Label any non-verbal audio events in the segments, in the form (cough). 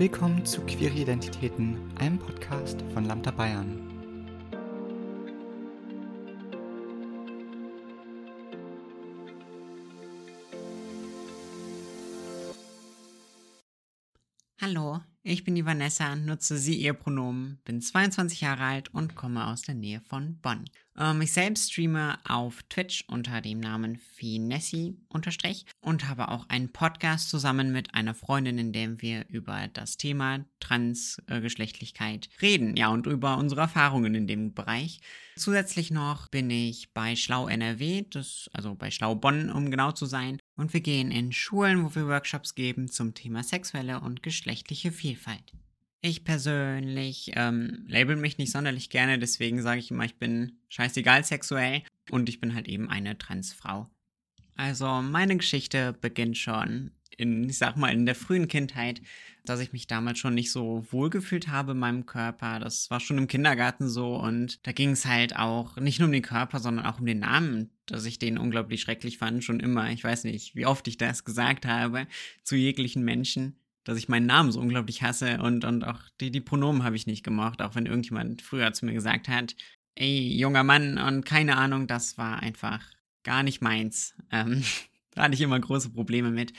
Willkommen zu Queere Identitäten, einem Podcast von Lambda Bayern. Hallo, ich bin die Vanessa, nutze sie ihr Pronomen, bin 22 Jahre alt und komme aus der Nähe von Bonn. Ähm, ich selbst streame auf Twitch unter dem Namen Finessi unterstrich und habe auch einen Podcast zusammen mit einer Freundin, in dem wir über das Thema Transgeschlechtlichkeit reden, ja, und über unsere Erfahrungen in dem Bereich. Zusätzlich noch bin ich bei Schlau NRW, das, also bei Schlau Bonn, um genau zu sein, und wir gehen in Schulen, wo wir Workshops geben zum Thema sexuelle und geschlechtliche Vielfalt. Ich persönlich ähm, label mich nicht sonderlich gerne, deswegen sage ich immer, ich bin scheißegal sexuell und ich bin halt eben eine Transfrau. Also meine Geschichte beginnt schon in, ich sag mal, in der frühen Kindheit, dass ich mich damals schon nicht so wohlgefühlt habe in meinem Körper. Das war schon im Kindergarten so und da ging es halt auch nicht nur um den Körper, sondern auch um den Namen, dass ich den unglaublich schrecklich fand, schon immer. Ich weiß nicht, wie oft ich das gesagt habe zu jeglichen Menschen dass ich meinen Namen so unglaublich hasse und, und auch die, die Pronomen habe ich nicht gemocht, auch wenn irgendjemand früher zu mir gesagt hat, ey, junger Mann und keine Ahnung, das war einfach gar nicht meins. Ähm, (laughs) da hatte ich immer große Probleme mit.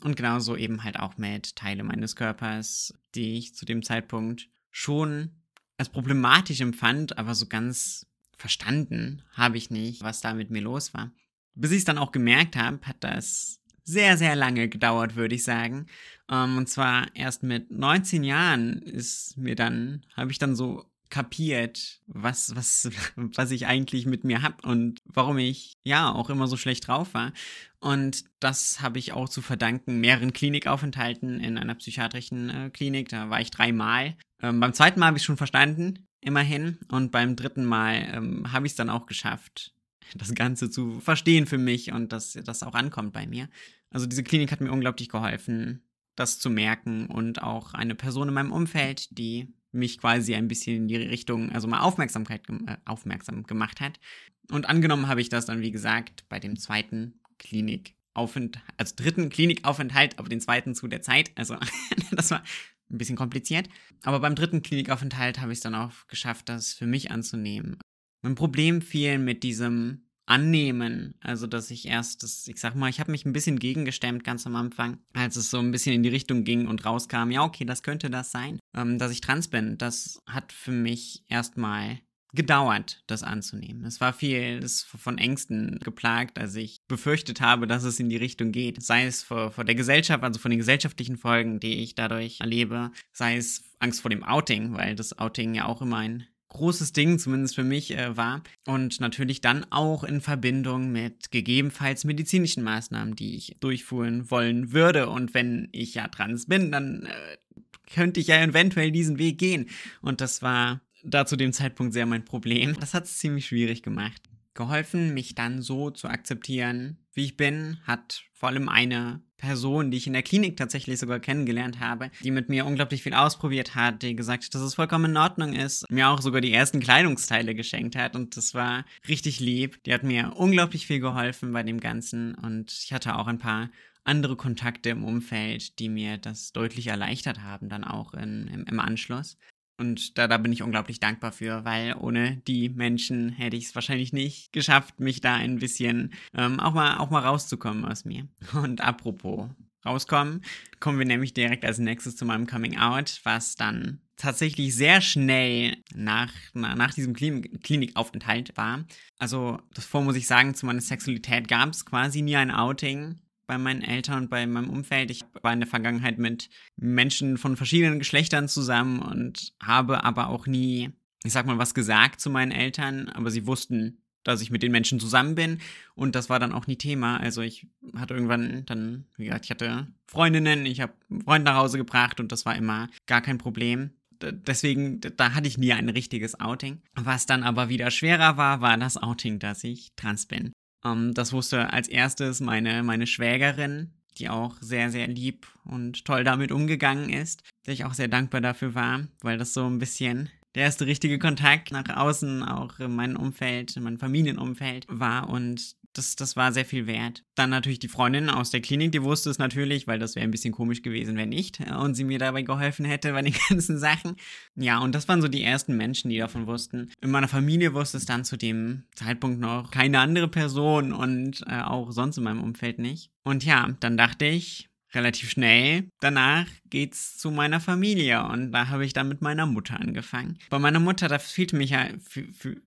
Und genauso eben halt auch mit Teile meines Körpers, die ich zu dem Zeitpunkt schon als problematisch empfand, aber so ganz verstanden habe ich nicht, was da mit mir los war. Bis ich es dann auch gemerkt habe, hat das sehr, sehr lange gedauert, würde ich sagen. Um, ähm, und zwar erst mit 19 Jahren ist mir dann, habe ich dann so kapiert, was, was, (laughs) was ich eigentlich mit mir hab und warum ich ja auch immer so schlecht drauf war. Und das habe ich auch zu verdanken mehreren Klinikaufenthalten in einer psychiatrischen äh, Klinik. Da war ich dreimal. Ähm, beim zweiten Mal habe ich schon verstanden, immerhin. Und beim dritten Mal ähm, habe ich es dann auch geschafft, das Ganze zu verstehen für mich und dass das auch ankommt bei mir. Also diese Klinik hat mir unglaublich geholfen, das zu merken und auch eine Person in meinem Umfeld, die mich quasi ein bisschen in die Richtung, also mal Aufmerksamkeit äh, aufmerksam gemacht hat. Und angenommen habe ich das dann, wie gesagt, bei dem zweiten Klinikaufenthalt, also dritten Klinikaufenthalt, aber den zweiten zu der Zeit. Also (laughs) das war ein bisschen kompliziert. Aber beim dritten Klinikaufenthalt habe ich es dann auch geschafft, das für mich anzunehmen. Mein Problem fiel mit diesem annehmen. Also, dass ich erst, das, ich sag mal, ich habe mich ein bisschen gegengestemmt ganz am Anfang, als es so ein bisschen in die Richtung ging und rauskam, ja, okay, das könnte das sein, ähm, dass ich trans bin. Das hat für mich erstmal gedauert, das anzunehmen. Es war viel von Ängsten geplagt, als ich befürchtet habe, dass es in die Richtung geht. Sei es vor, vor der Gesellschaft, also von den gesellschaftlichen Folgen, die ich dadurch erlebe, sei es Angst vor dem Outing, weil das Outing ja auch immer ein großes Ding, zumindest für mich, äh, war. Und natürlich dann auch in Verbindung mit gegebenenfalls medizinischen Maßnahmen, die ich durchführen wollen würde. Und wenn ich ja trans bin, dann äh, könnte ich ja eventuell diesen Weg gehen. Und das war da zu dem Zeitpunkt sehr mein Problem. Das hat es ziemlich schwierig gemacht. Geholfen, mich dann so zu akzeptieren, wie ich bin, hat vor allem eine Person, die ich in der Klinik tatsächlich sogar kennengelernt habe, die mit mir unglaublich viel ausprobiert hat, die gesagt hat, dass es vollkommen in Ordnung ist, mir auch sogar die ersten Kleidungsteile geschenkt hat und das war richtig lieb. Die hat mir unglaublich viel geholfen bei dem Ganzen und ich hatte auch ein paar andere Kontakte im Umfeld, die mir das deutlich erleichtert haben, dann auch in, im, im Anschluss. Und da, da bin ich unglaublich dankbar für, weil ohne die Menschen hätte ich es wahrscheinlich nicht geschafft, mich da ein bisschen ähm, auch, mal, auch mal rauszukommen aus mir. (laughs) Und apropos rauskommen, kommen wir nämlich direkt als nächstes zu meinem Coming Out, was dann tatsächlich sehr schnell nach, nach diesem Klinikaufenthalt war. Also, davor muss ich sagen, zu meiner Sexualität gab es quasi nie ein Outing bei meinen Eltern und bei meinem Umfeld. Ich war in der Vergangenheit mit Menschen von verschiedenen Geschlechtern zusammen und habe aber auch nie, ich sag mal, was gesagt zu meinen Eltern, aber sie wussten, dass ich mit den Menschen zusammen bin und das war dann auch nie Thema. Also ich hatte irgendwann dann, wie gesagt, ich hatte Freundinnen, ich habe Freunde nach Hause gebracht und das war immer gar kein Problem deswegen, da hatte ich nie ein richtiges Outing. Was dann aber wieder schwerer war, war das Outing, dass ich trans bin. Ähm, das wusste als erstes meine, meine Schwägerin, die auch sehr, sehr lieb und toll damit umgegangen ist, der ich auch sehr dankbar dafür war, weil das so ein bisschen der erste richtige Kontakt nach außen, auch in meinem Umfeld, in meinem Familienumfeld war und das, das war sehr viel wert. Dann natürlich die Freundin aus der Klinik, die wusste es natürlich, weil das wäre ein bisschen komisch gewesen, wenn nicht. Und sie mir dabei geholfen hätte bei den (laughs) ganzen Sachen. Ja, und das waren so die ersten Menschen, die davon wussten. In meiner Familie wusste es dann zu dem Zeitpunkt noch keine andere Person und äh, auch sonst in meinem Umfeld nicht. Und ja, dann dachte ich, relativ schnell danach geht's zu meiner Familie und da habe ich dann mit meiner Mutter angefangen. Bei meiner Mutter, da fühlte mich halt,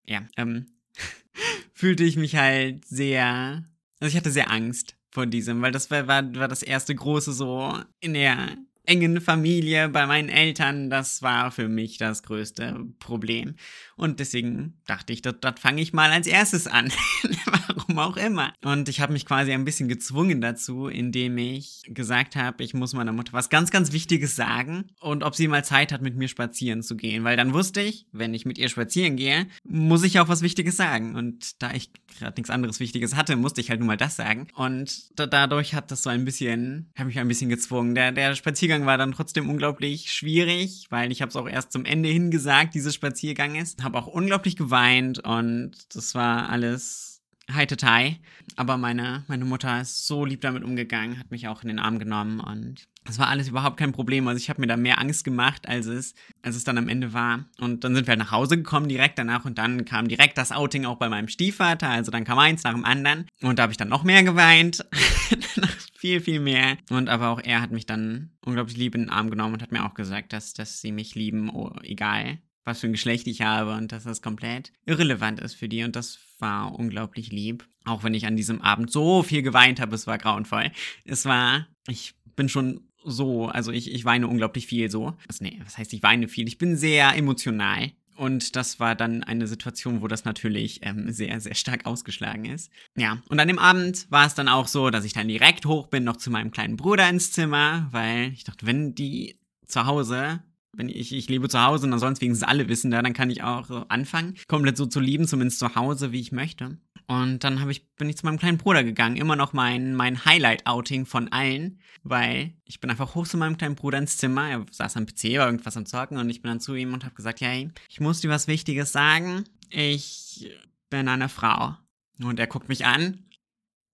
ja, ähm, (laughs) fühlte ich mich halt sehr, also ich hatte sehr Angst vor diesem, weil das war, war, war das erste große so in der engen Familie bei meinen Eltern, das war für mich das größte Problem. Und deswegen dachte ich, das, fange ich mal als erstes an. (laughs) Warum auch immer. Und ich habe mich quasi ein bisschen gezwungen dazu, indem ich gesagt habe, ich muss meiner Mutter was ganz, ganz Wichtiges sagen und ob sie mal Zeit hat, mit mir spazieren zu gehen. Weil dann wusste ich, wenn ich mit ihr spazieren gehe, muss ich auch was Wichtiges sagen. Und da ich gerade nichts anderes Wichtiges hatte, musste ich halt nur mal das sagen. Und da, dadurch hat das so ein bisschen, habe mich ein bisschen gezwungen. Der, der Spaziergang war dann trotzdem unglaublich schwierig, weil ich habe es auch erst zum Ende hin gesagt, dieses Spaziergang ist. Habe auch unglaublich geweint und das war alles heitetai. Aber meine, meine Mutter ist so lieb damit umgegangen, hat mich auch in den Arm genommen und das war alles überhaupt kein Problem. Also ich habe mir da mehr Angst gemacht, als es, als es dann am Ende war. Und dann sind wir halt nach Hause gekommen direkt danach und dann kam direkt das Outing auch bei meinem Stiefvater. Also dann kam eins nach dem anderen. Und da habe ich dann noch mehr geweint. (laughs) viel, viel mehr. Und aber auch er hat mich dann unglaublich lieb in den Arm genommen und hat mir auch gesagt, dass, dass sie mich lieben, oh, egal was für ein Geschlecht ich habe und dass das komplett irrelevant ist für die. Und das war unglaublich lieb. Auch wenn ich an diesem Abend so viel geweint habe, es war grauenvoll. Es war, ich bin schon so, also ich, ich weine unglaublich viel so. Also nee, was heißt ich weine viel? Ich bin sehr emotional. Und das war dann eine Situation, wo das natürlich ähm, sehr, sehr stark ausgeschlagen ist. Ja, und an dem Abend war es dann auch so, dass ich dann direkt hoch bin, noch zu meinem kleinen Bruder ins Zimmer, weil ich dachte, wenn die zu Hause wenn ich, ich lebe zu Hause und ansonsten wenigstens alle wissen da, dann kann ich auch so anfangen, komplett so zu lieben, zumindest zu Hause, wie ich möchte. Und dann ich, bin ich zu meinem kleinen Bruder gegangen. Immer noch mein, mein Highlight-Outing von allen, weil ich bin einfach hoch zu meinem kleinen Bruder ins Zimmer. Er saß am PC, war irgendwas am Zocken und ich bin dann zu ihm und habe gesagt, hey, ich muss dir was Wichtiges sagen. Ich bin eine Frau. Und er guckt mich an.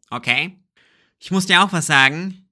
Okay. Ich muss dir auch was sagen.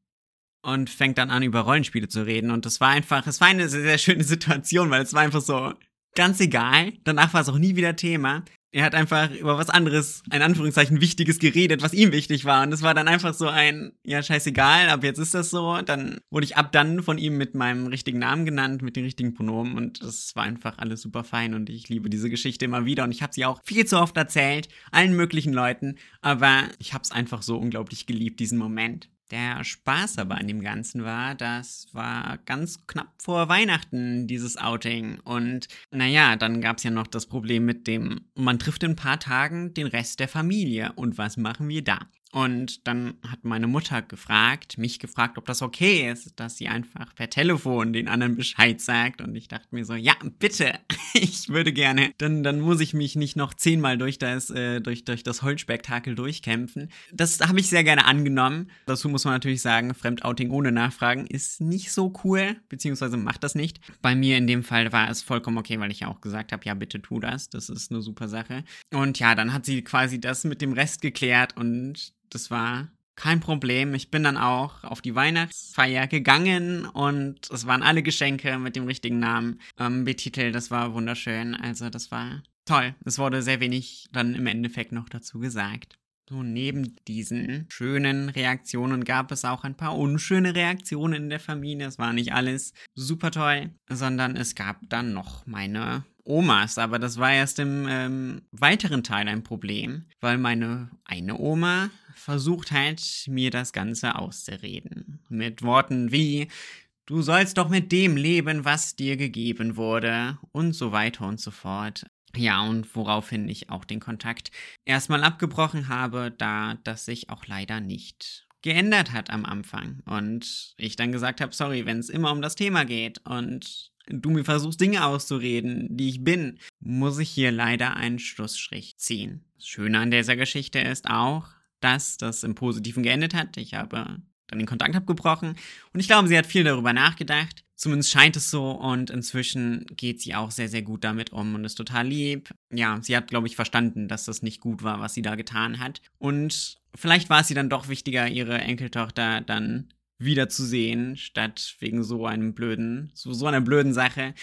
Und fängt dann an, über Rollenspiele zu reden. Und das war einfach, es war eine sehr, sehr schöne (laughs) Situation, weil es war einfach so ganz egal. Danach war es auch nie wieder Thema er hat einfach über was anderes, ein Anführungszeichen, Wichtiges geredet, was ihm wichtig war. Und es war dann einfach so ein, ja, scheißegal, ab jetzt ist das so. Dann wurde ich ab dann von ihm mit meinem richtigen Namen genannt, mit den richtigen Pronomen. Und das war einfach alles super fein. Und ich liebe diese Geschichte immer wieder. Und ich habe sie auch viel zu oft erzählt, allen möglichen Leuten. Aber ich habe es einfach so unglaublich geliebt, diesen Moment. Der Spaß aber an dem Ganzen war, das war ganz knapp vor Weihnachten, dieses Outing. Und naja, dann gab es ja noch das Problem mit dem, man trifft in ein paar Tagen den Rest der Familie. Und was machen wir da? Und dann hat meine Mutter gefragt, mich gefragt, ob das okay ist, dass sie einfach per Telefon den anderen Bescheid sagt. Und ich dachte mir so, ja, bitte, (laughs) ich würde gerne. Dann, dann muss ich mich nicht noch zehnmal durch das, äh, durch, durch das Holzspektakel durchkämpfen. Das habe ich sehr gerne angenommen. Dazu muss man natürlich sagen, Fremdouting ohne Nachfragen ist nicht so cool, beziehungsweise macht das nicht. Bei mir in dem Fall war es vollkommen okay, weil ich ja auch gesagt habe, ja, bitte tu das. Das ist eine super Sache. Und ja, dann hat sie quasi das mit dem Rest geklärt und das war kein Problem. Ich bin dann auch auf die Weihnachtsfeier gegangen und es waren alle Geschenke mit dem richtigen Namen ähm, betitelt. Das war wunderschön. Also das war toll. Es wurde sehr wenig dann im Endeffekt noch dazu gesagt. So, neben diesen schönen Reaktionen gab es auch ein paar unschöne Reaktionen in der Familie. Es war nicht alles super toll, sondern es gab dann noch meine Omas, aber das war erst im ähm, weiteren Teil ein Problem, weil meine eine Oma versucht hat, mir das Ganze auszureden. Mit Worten wie, du sollst doch mit dem leben, was dir gegeben wurde und so weiter und so fort. Ja, und woraufhin ich auch den Kontakt erstmal abgebrochen habe, da das sich auch leider nicht geändert hat am Anfang. Und ich dann gesagt habe, sorry, wenn es immer um das Thema geht und du mir versuchst, Dinge auszureden, die ich bin, muss ich hier leider einen Schlussstrich ziehen. Das Schöne an dieser Geschichte ist auch, dass das im Positiven geendet hat. Ich habe dann den Kontakt abgebrochen. Und ich glaube, sie hat viel darüber nachgedacht. Zumindest scheint es so und inzwischen geht sie auch sehr, sehr gut damit um und ist total lieb. Ja, sie hat, glaube ich, verstanden, dass das nicht gut war, was sie da getan hat. Und vielleicht war es ihr dann doch wichtiger, ihre Enkeltochter dann wiederzusehen, statt wegen so einem blöden, so, so einer blöden Sache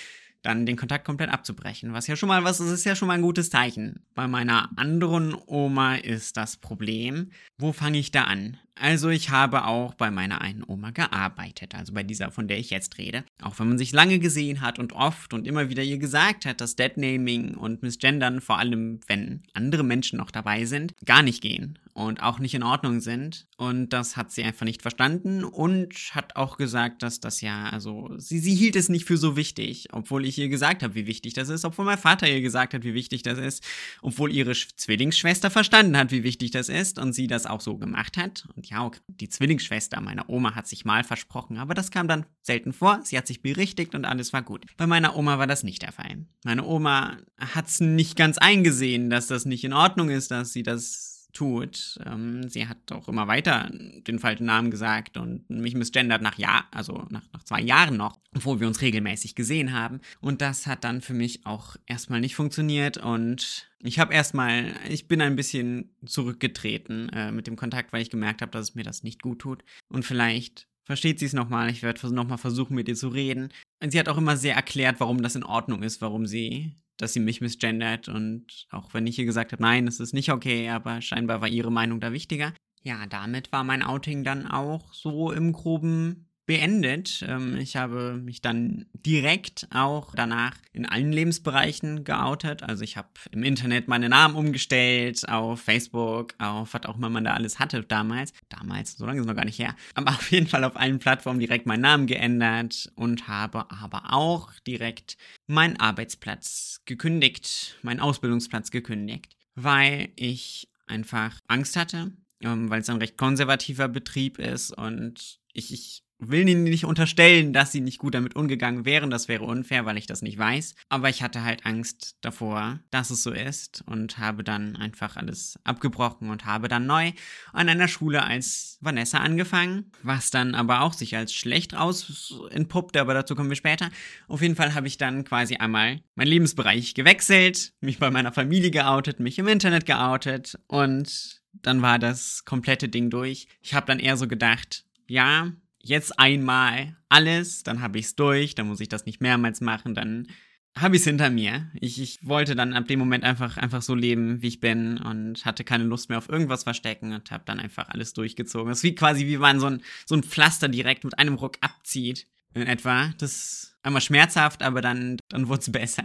dann den Kontakt komplett abzubrechen. Was ja schon mal was ist, ist ja schon mal ein gutes Zeichen. Bei meiner anderen Oma ist das Problem. Wo fange ich da an? Also ich habe auch bei meiner einen Oma gearbeitet, also bei dieser, von der ich jetzt rede. Auch wenn man sich lange gesehen hat und oft und immer wieder ihr gesagt hat, dass Deadnaming und Misgendern, vor allem wenn andere Menschen noch dabei sind, gar nicht gehen und auch nicht in Ordnung sind. Und das hat sie einfach nicht verstanden und hat auch gesagt, dass das ja, also sie, sie hielt es nicht für so wichtig, obwohl ich ihr gesagt habe, wie wichtig das ist, obwohl mein Vater ihr gesagt hat, wie wichtig das ist, obwohl ihre Zwillingsschwester verstanden hat, wie wichtig das ist und sie das auch so gemacht hat. Und ja, die Zwillingsschwester meiner Oma hat sich mal versprochen, aber das kam dann selten vor. Sie hat sich berichtigt und alles war gut. Bei meiner Oma war das nicht der Fall. Meine Oma hat es nicht ganz eingesehen, dass das nicht in Ordnung ist, dass sie das tut. Ähm, sie hat auch immer weiter den falschen Namen gesagt und mich misgendert nach Jahr, also nach, nach zwei Jahren noch, obwohl wir uns regelmäßig gesehen haben. Und das hat dann für mich auch erstmal nicht funktioniert und ich habe erstmal, ich bin ein bisschen zurückgetreten äh, mit dem Kontakt, weil ich gemerkt habe, dass es mir das nicht gut tut. Und vielleicht versteht sie es nochmal. Ich werde nochmal versuchen, mit ihr zu reden. Sie hat auch immer sehr erklärt, warum das in Ordnung ist, warum sie dass sie mich misgendert und auch wenn ich ihr gesagt habe, nein, das ist nicht okay, aber scheinbar war ihre Meinung da wichtiger. Ja, damit war mein Outing dann auch so im groben beendet. Ähm, ich habe mich dann direkt auch danach in allen Lebensbereichen geoutet. Also ich habe im Internet meine Namen umgestellt, auf Facebook, auf was auch immer man da alles hatte damals. Damals, so lange ist es noch gar nicht her. Aber auf jeden Fall auf allen Plattformen direkt meinen Namen geändert und habe aber auch direkt meinen Arbeitsplatz gekündigt, meinen Ausbildungsplatz gekündigt, weil ich einfach Angst hatte, ähm, weil es ein recht konservativer Betrieb ist und ich, ich will ihnen nicht unterstellen, dass sie nicht gut damit umgegangen wären. Das wäre unfair, weil ich das nicht weiß. Aber ich hatte halt Angst davor, dass es so ist und habe dann einfach alles abgebrochen und habe dann neu an einer Schule als Vanessa angefangen, was dann aber auch sich als schlecht raus entpuppte, aber dazu kommen wir später. Auf jeden Fall habe ich dann quasi einmal meinen Lebensbereich gewechselt, mich bei meiner Familie geoutet, mich im Internet geoutet und dann war das komplette Ding durch. Ich habe dann eher so gedacht, ja, jetzt einmal alles, dann habe ich es durch, dann muss ich das nicht mehrmals machen, dann habe ich es hinter mir. Ich, ich wollte dann ab dem Moment einfach, einfach so leben, wie ich bin und hatte keine Lust mehr auf irgendwas verstecken und habe dann einfach alles durchgezogen. Das ist wie quasi, wie man so ein, so ein Pflaster direkt mit einem Ruck abzieht, in etwa. Das ist einmal schmerzhaft, aber dann, dann wurde es besser.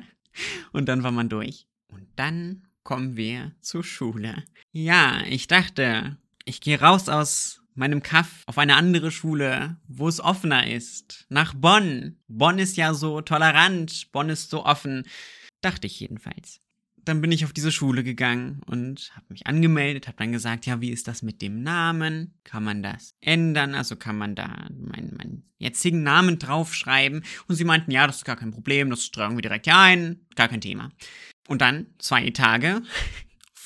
Und dann war man durch. Und dann kommen wir zur Schule. Ja, ich dachte, ich gehe raus aus meinem Kaff auf eine andere Schule, wo es offener ist. Nach Bonn. Bonn ist ja so tolerant, Bonn ist so offen. Dachte ich jedenfalls. Dann bin ich auf diese Schule gegangen und habe mich angemeldet, habe dann gesagt, ja, wie ist das mit dem Namen? Kann man das ändern? Also kann man da meinen, meinen jetzigen Namen draufschreiben? Und sie meinten, ja, das ist gar kein Problem, das tragen wir direkt hier ein, gar kein Thema. Und dann, zwei Tage,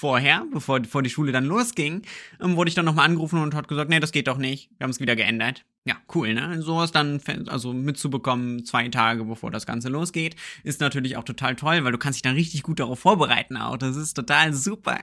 vorher, bevor, bevor die Schule dann losging, ähm, wurde ich dann nochmal angerufen und hat gesagt, nee, das geht doch nicht. Wir haben es wieder geändert. Ja, cool, ne? Sowas dann also mitzubekommen, zwei Tage bevor das Ganze losgeht, ist natürlich auch total toll, weil du kannst dich dann richtig gut darauf vorbereiten auch. Das ist total super.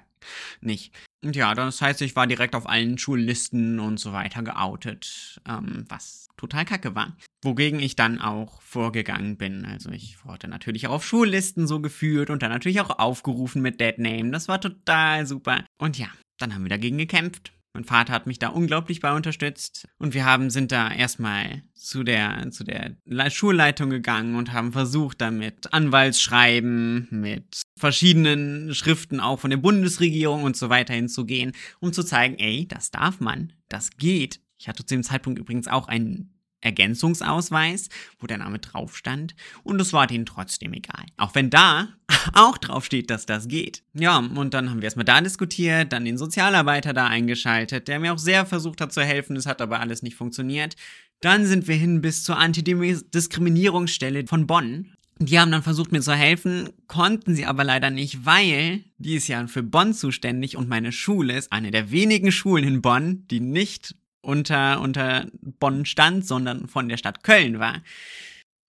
Nicht. Und ja, das heißt, ich war direkt auf allen Schullisten und so weiter geoutet, ähm, was total kacke war. Wogegen ich dann auch vorgegangen bin. Also ich wurde natürlich auch auf Schullisten so geführt und dann natürlich auch aufgerufen mit Deadname. Das war total super. Und ja, dann haben wir dagegen gekämpft. Mein Vater hat mich da unglaublich bei unterstützt und wir haben sind da erstmal zu der zu der Schulleitung gegangen und haben versucht damit Anwaltsschreiben mit verschiedenen Schriften auch von der Bundesregierung und so weiter hinzugehen, um zu zeigen, ey, das darf man, das geht. Ich hatte zu dem Zeitpunkt übrigens auch einen Ergänzungsausweis, wo der Name drauf stand, und es war denen trotzdem egal. Auch wenn da (laughs) auch drauf steht, dass das geht. Ja, und dann haben wir erstmal da diskutiert, dann den Sozialarbeiter da eingeschaltet, der mir auch sehr versucht hat zu helfen, es hat aber alles nicht funktioniert. Dann sind wir hin bis zur Antidiskriminierungsstelle von Bonn. Die haben dann versucht, mir zu helfen, konnten sie aber leider nicht, weil die ist ja für Bonn zuständig und meine Schule ist eine der wenigen Schulen in Bonn, die nicht unter, unter Bonn stand, sondern von der Stadt Köln war.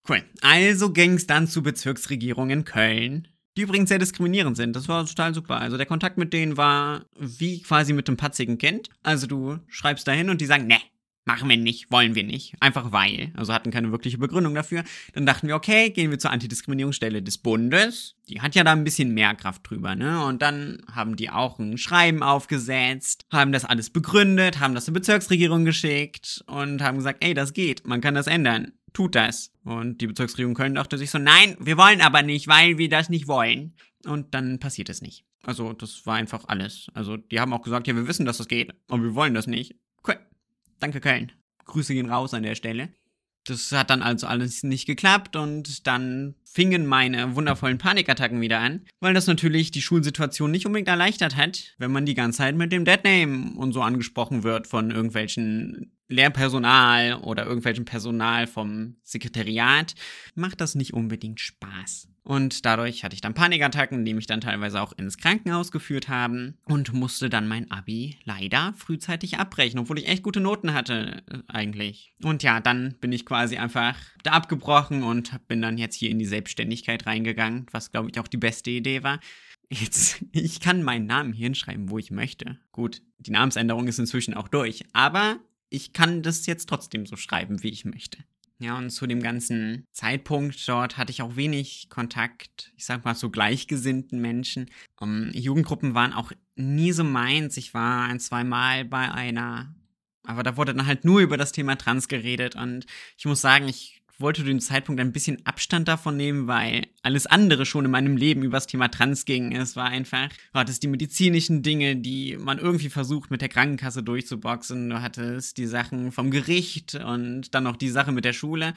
Cool. Also ging es dann zur Bezirksregierung in Köln, die übrigens sehr diskriminierend sind. Das war total super. Also der Kontakt mit denen war wie quasi mit einem patzigen Kind. Also du schreibst dahin und die sagen, ne, Machen wir nicht, wollen wir nicht. Einfach weil. Also hatten keine wirkliche Begründung dafür. Dann dachten wir, okay, gehen wir zur Antidiskriminierungsstelle des Bundes. Die hat ja da ein bisschen mehr Kraft drüber, ne? Und dann haben die auch ein Schreiben aufgesetzt, haben das alles begründet, haben das zur Bezirksregierung geschickt und haben gesagt, ey, das geht, man kann das ändern. Tut das. Und die Bezirksregierung Köln dachte sich so, nein, wir wollen aber nicht, weil wir das nicht wollen. Und dann passiert es nicht. Also, das war einfach alles. Also, die haben auch gesagt, ja, wir wissen, dass das geht, aber wir wollen das nicht. Danke, Köln. Grüße gehen raus an der Stelle. Das hat dann also alles nicht geklappt und dann fingen meine wundervollen Panikattacken wieder an, weil das natürlich die Schulsituation nicht unbedingt erleichtert hat, wenn man die ganze Zeit mit dem Deadname und so angesprochen wird von irgendwelchen Lehrpersonal oder irgendwelchem Personal vom Sekretariat, macht das nicht unbedingt Spaß. Und dadurch hatte ich dann Panikattacken, die mich dann teilweise auch ins Krankenhaus geführt haben und musste dann mein Abi leider frühzeitig abbrechen, obwohl ich echt gute Noten hatte äh, eigentlich. Und ja, dann bin ich quasi einfach da abgebrochen und bin dann jetzt hier in die Selbstständigkeit reingegangen, was glaube ich auch die beste Idee war. Jetzt, (laughs) ich kann meinen Namen hier hinschreiben, wo ich möchte. Gut, die Namensänderung ist inzwischen auch durch, aber ich kann das jetzt trotzdem so schreiben, wie ich möchte. Ja, und zu dem ganzen Zeitpunkt dort hatte ich auch wenig Kontakt, ich sag mal, zu gleichgesinnten Menschen. Um, ähm, Jugendgruppen waren auch nie so meins. Ich war ein, zwei Mal bei einer, aber da wurde dann halt nur über das Thema Trans geredet und ich muss sagen, ich wollte dem Zeitpunkt ein bisschen Abstand davon nehmen, weil alles andere schon in meinem Leben über das Thema Trans ging. Es war einfach, du hattest die medizinischen Dinge, die man irgendwie versucht mit der Krankenkasse durchzuboxen. Du hattest die Sachen vom Gericht und dann noch die Sache mit der Schule.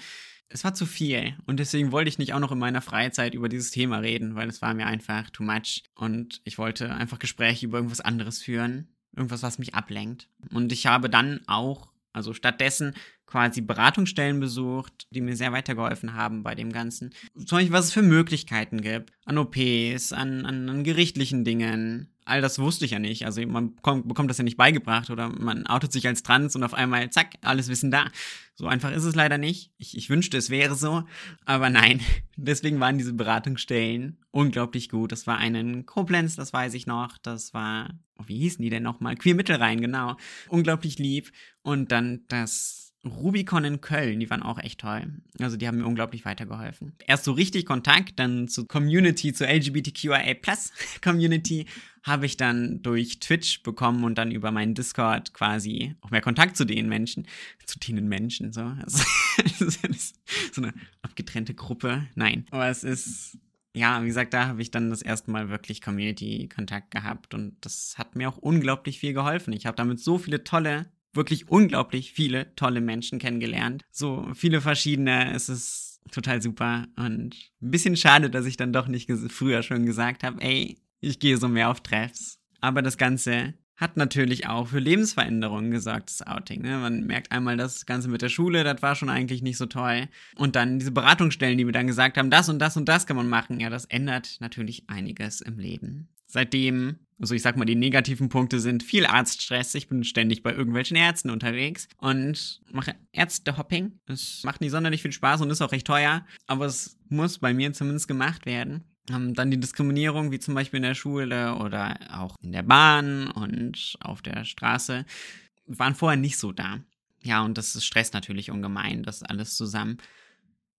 Es war zu viel und deswegen wollte ich nicht auch noch in meiner Freizeit über dieses Thema reden, weil es war mir einfach too much und ich wollte einfach Gespräche über irgendwas anderes führen, irgendwas, was mich ablenkt. Und ich habe dann auch also stattdessen quasi Beratungsstellen besucht, die mir sehr weitergeholfen haben bei dem Ganzen. Zum Beispiel, was es für Möglichkeiten gibt. An OPs, an, an, an gerichtlichen Dingen. All das wusste ich ja nicht. Also man bekommt, bekommt das ja nicht beigebracht oder man outet sich als trans und auf einmal, zack, alles Wissen da. So einfach ist es leider nicht. Ich, ich wünschte, es wäre so. Aber nein. (laughs) Deswegen waren diese Beratungsstellen unglaublich gut. Das war einen Koblenz, das weiß ich noch. Das war, oh, wie hießen die denn nochmal? Queer Mittelrhein, genau. Unglaublich lieb. Und dann das Rubicon in Köln, die waren auch echt toll. Also die haben mir unglaublich weitergeholfen. Erst so richtig Kontakt, dann zur Community, zur LGBTQIA Community habe ich dann durch Twitch bekommen und dann über meinen Discord quasi auch mehr Kontakt zu den Menschen, zu denen Menschen, so. (laughs) Also, so eine abgetrennte Gruppe. Nein, aber es ist ja, wie gesagt, da habe ich dann das erste Mal wirklich Community-Kontakt gehabt und das hat mir auch unglaublich viel geholfen. Ich habe damit so viele tolle wirklich unglaublich viele tolle Menschen kennengelernt. So viele verschiedene. Es ist total super und ein bisschen schade, dass ich dann doch nicht früher schon gesagt habe, ey, ich gehe so mehr auf Treffs. Aber das Ganze hat natürlich auch für Lebensveränderungen gesorgt, das Outing. Ne? Man merkt einmal das Ganze mit der Schule, das war schon eigentlich nicht so toll. Und dann diese Beratungsstellen, die mir dann gesagt haben, das und das und das kann man machen. Ja, das ändert natürlich einiges im Leben. Seitdem also ich sag mal, die negativen Punkte sind viel Arztstress. Ich bin ständig bei irgendwelchen Ärzten unterwegs und mache Ärztehopping. Es macht nicht sonderlich viel Spaß und ist auch recht teuer, aber es muss bei mir zumindest gemacht werden. Ähm, dann die Diskriminierung, wie zum Beispiel in der Schule oder auch in der Bahn und auf der Straße, waren vorher nicht so da. Ja, und das stresst natürlich ungemein, das alles zusammen.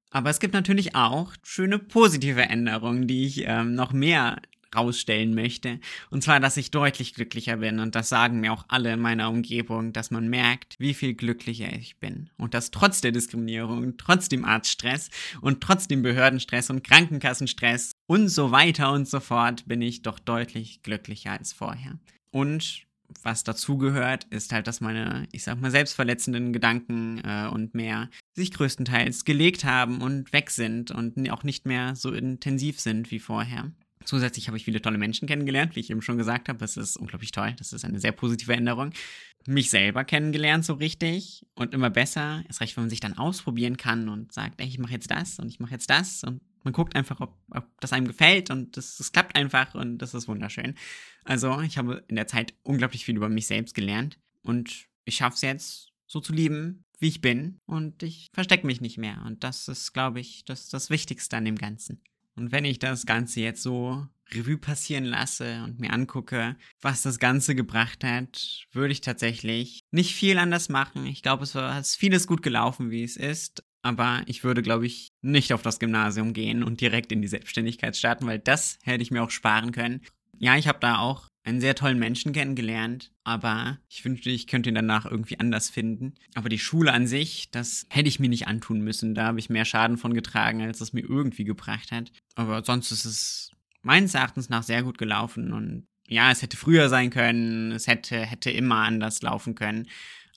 Aber es gibt natürlich auch schöne positive Änderungen, die ich ähm, noch mehr rausstellen möchte. Und zwar, dass ich deutlich glücklicher bin. Und das sagen mir auch alle in meiner Umgebung, dass man merkt, wie viel glücklicher ich bin. Und dass trotz der Diskriminierung, trotz dem Arztstress und trotz dem Behördenstress und Krankenkassenstress und so weiter und so fort bin ich doch deutlich glücklicher als vorher. Und was dazugehört, ist halt, dass meine, ich sag mal, selbstverletzenden Gedanken äh, und mehr sich größtenteils gelegt haben und weg sind und auch nicht mehr so intensiv sind wie vorher. Zusätzlich habe ich viele tolle Menschen kennengelernt, wie ich eben schon gesagt habe. Das ist unglaublich toll. Das ist eine sehr positive Änderung. Mich selber kennengelernt so richtig und immer besser. Erst recht, wenn man sich dann ausprobieren kann und sagt, ey, ich mache jetzt das und ich mache jetzt das und man guckt einfach, ob, ob das einem gefällt und das, das klappt einfach und das ist wunderschön. Also ich habe in der Zeit unglaublich viel über mich selbst gelernt und ich schaffe es jetzt so zu lieben, wie ich bin. Und ich verstecke mich nicht mehr. Und das ist, glaube ich, das, das Wichtigste an dem Ganzen. Und wenn ich das Ganze jetzt so Revue passieren lasse und mir angucke, was das Ganze gebracht hat, würde ich tatsächlich nicht viel anders machen. Ich glaube, es war es vieles gut gelaufen, wie es ist. Aber ich würde, glaube ich, nicht auf das Gymnasium gehen und direkt in die Selbstständigkeit starten, weil das hätte ich mir auch sparen können. Ja, ich habe da auch einen sehr tollen Menschen kennengelernt, aber ich wünschte, ich könnte ihn danach irgendwie anders finden. Aber die Schule an sich, das hätte ich mir nicht antun müssen. Da habe ich mehr Schaden von getragen, als es mir irgendwie gebracht hat. Aber sonst ist es meines Erachtens nach sehr gut gelaufen und ja, es hätte früher sein können, es hätte, hätte immer anders laufen können.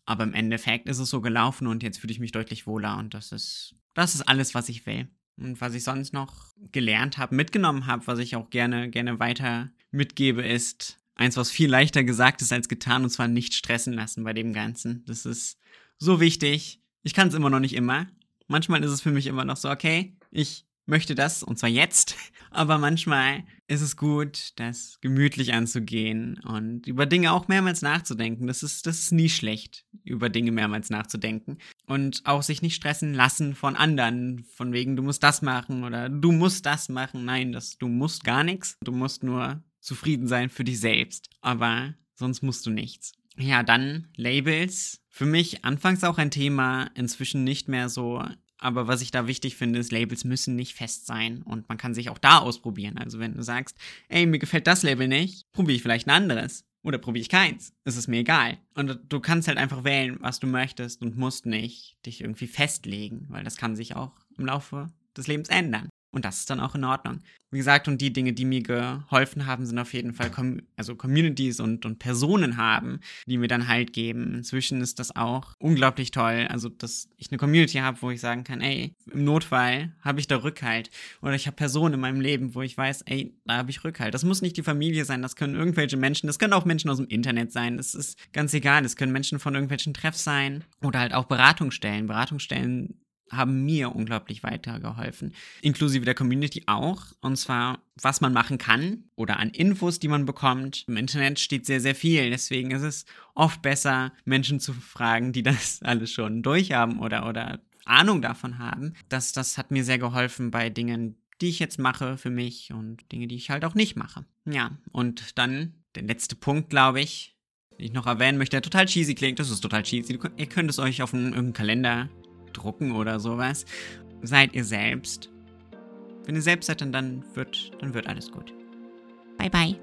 Aber im Endeffekt ist es so gelaufen und jetzt fühle ich mich deutlich wohler und das ist, das ist alles, was ich will. Und was ich sonst noch gelernt habe, mitgenommen habe, was ich auch gerne, gerne weiter mitgebe, ist eins, was viel leichter gesagt ist als getan, und zwar nicht stressen lassen bei dem Ganzen. Das ist so wichtig. Ich kann es immer noch nicht immer. Manchmal ist es für mich immer noch so, okay, ich möchte das und zwar jetzt. (laughs) Aber manchmal ist es gut, das gemütlich anzugehen und über Dinge auch mehrmals nachzudenken. Das ist, das ist nie schlecht, über Dinge mehrmals nachzudenken. Und auch sich nicht stressen lassen von anderen, von wegen, du musst das machen oder du musst das machen. Nein, das, du musst gar nichts. Du musst nur zufrieden sein für dich selbst. Aber sonst musst du nichts. Ja, dann Labels. Für mich anfangs auch ein Thema, inzwischen nicht mehr so aber was ich da wichtig finde, ist, Labels müssen nicht fest sein und man kann sich auch da ausprobieren. Also wenn du sagst, ey, mir gefällt das Label nicht, probiere ich vielleicht ein anderes. Oder probiere ich keins. Es ist mir egal. Und du kannst halt einfach wählen, was du möchtest und musst nicht dich irgendwie festlegen, weil das kann sich auch im Laufe des Lebens ändern. Und das ist dann auch in Ordnung. Wie gesagt, und die Dinge, die mir geholfen haben, sind auf jeden Fall Com also Communities und, und Personen haben, die mir dann Halt geben. Inzwischen ist das auch unglaublich toll. Also, dass ich eine Community habe, wo ich sagen kann, ey, im Notfall habe ich da Rückhalt. Oder ich habe Personen in meinem Leben, wo ich weiß, ey, da habe ich Rückhalt. Das muss nicht die Familie sein, das können irgendwelche Menschen, das können auch Menschen aus dem Internet sein. Das ist ganz egal. Das können Menschen von irgendwelchen Treffs sein. Oder halt auch Beratungsstellen. Beratungsstellen haben mir unglaublich weitergeholfen. Inklusive der Community auch. Und zwar, was man machen kann oder an Infos, die man bekommt. Im Internet steht sehr, sehr viel. Deswegen ist es oft besser, Menschen zu fragen, die das (laughs) alles schon durchhaben oder, oder Ahnung davon haben. Das, das hat mir sehr geholfen bei Dingen, die ich jetzt mache für mich und Dinge, die ich halt auch nicht mache. Ja, und dann der letzte Punkt, glaube ich, den ich noch erwähnen möchte, der total cheesy klingt. Das ist total cheesy. Ihr könnt es euch auf einen, irgendeinen Kalender drucken oder sowas. Seid ihr selbst. Wenn ihr selbst seid, dann, dann, wird, dann wird alles gut. Bye bye.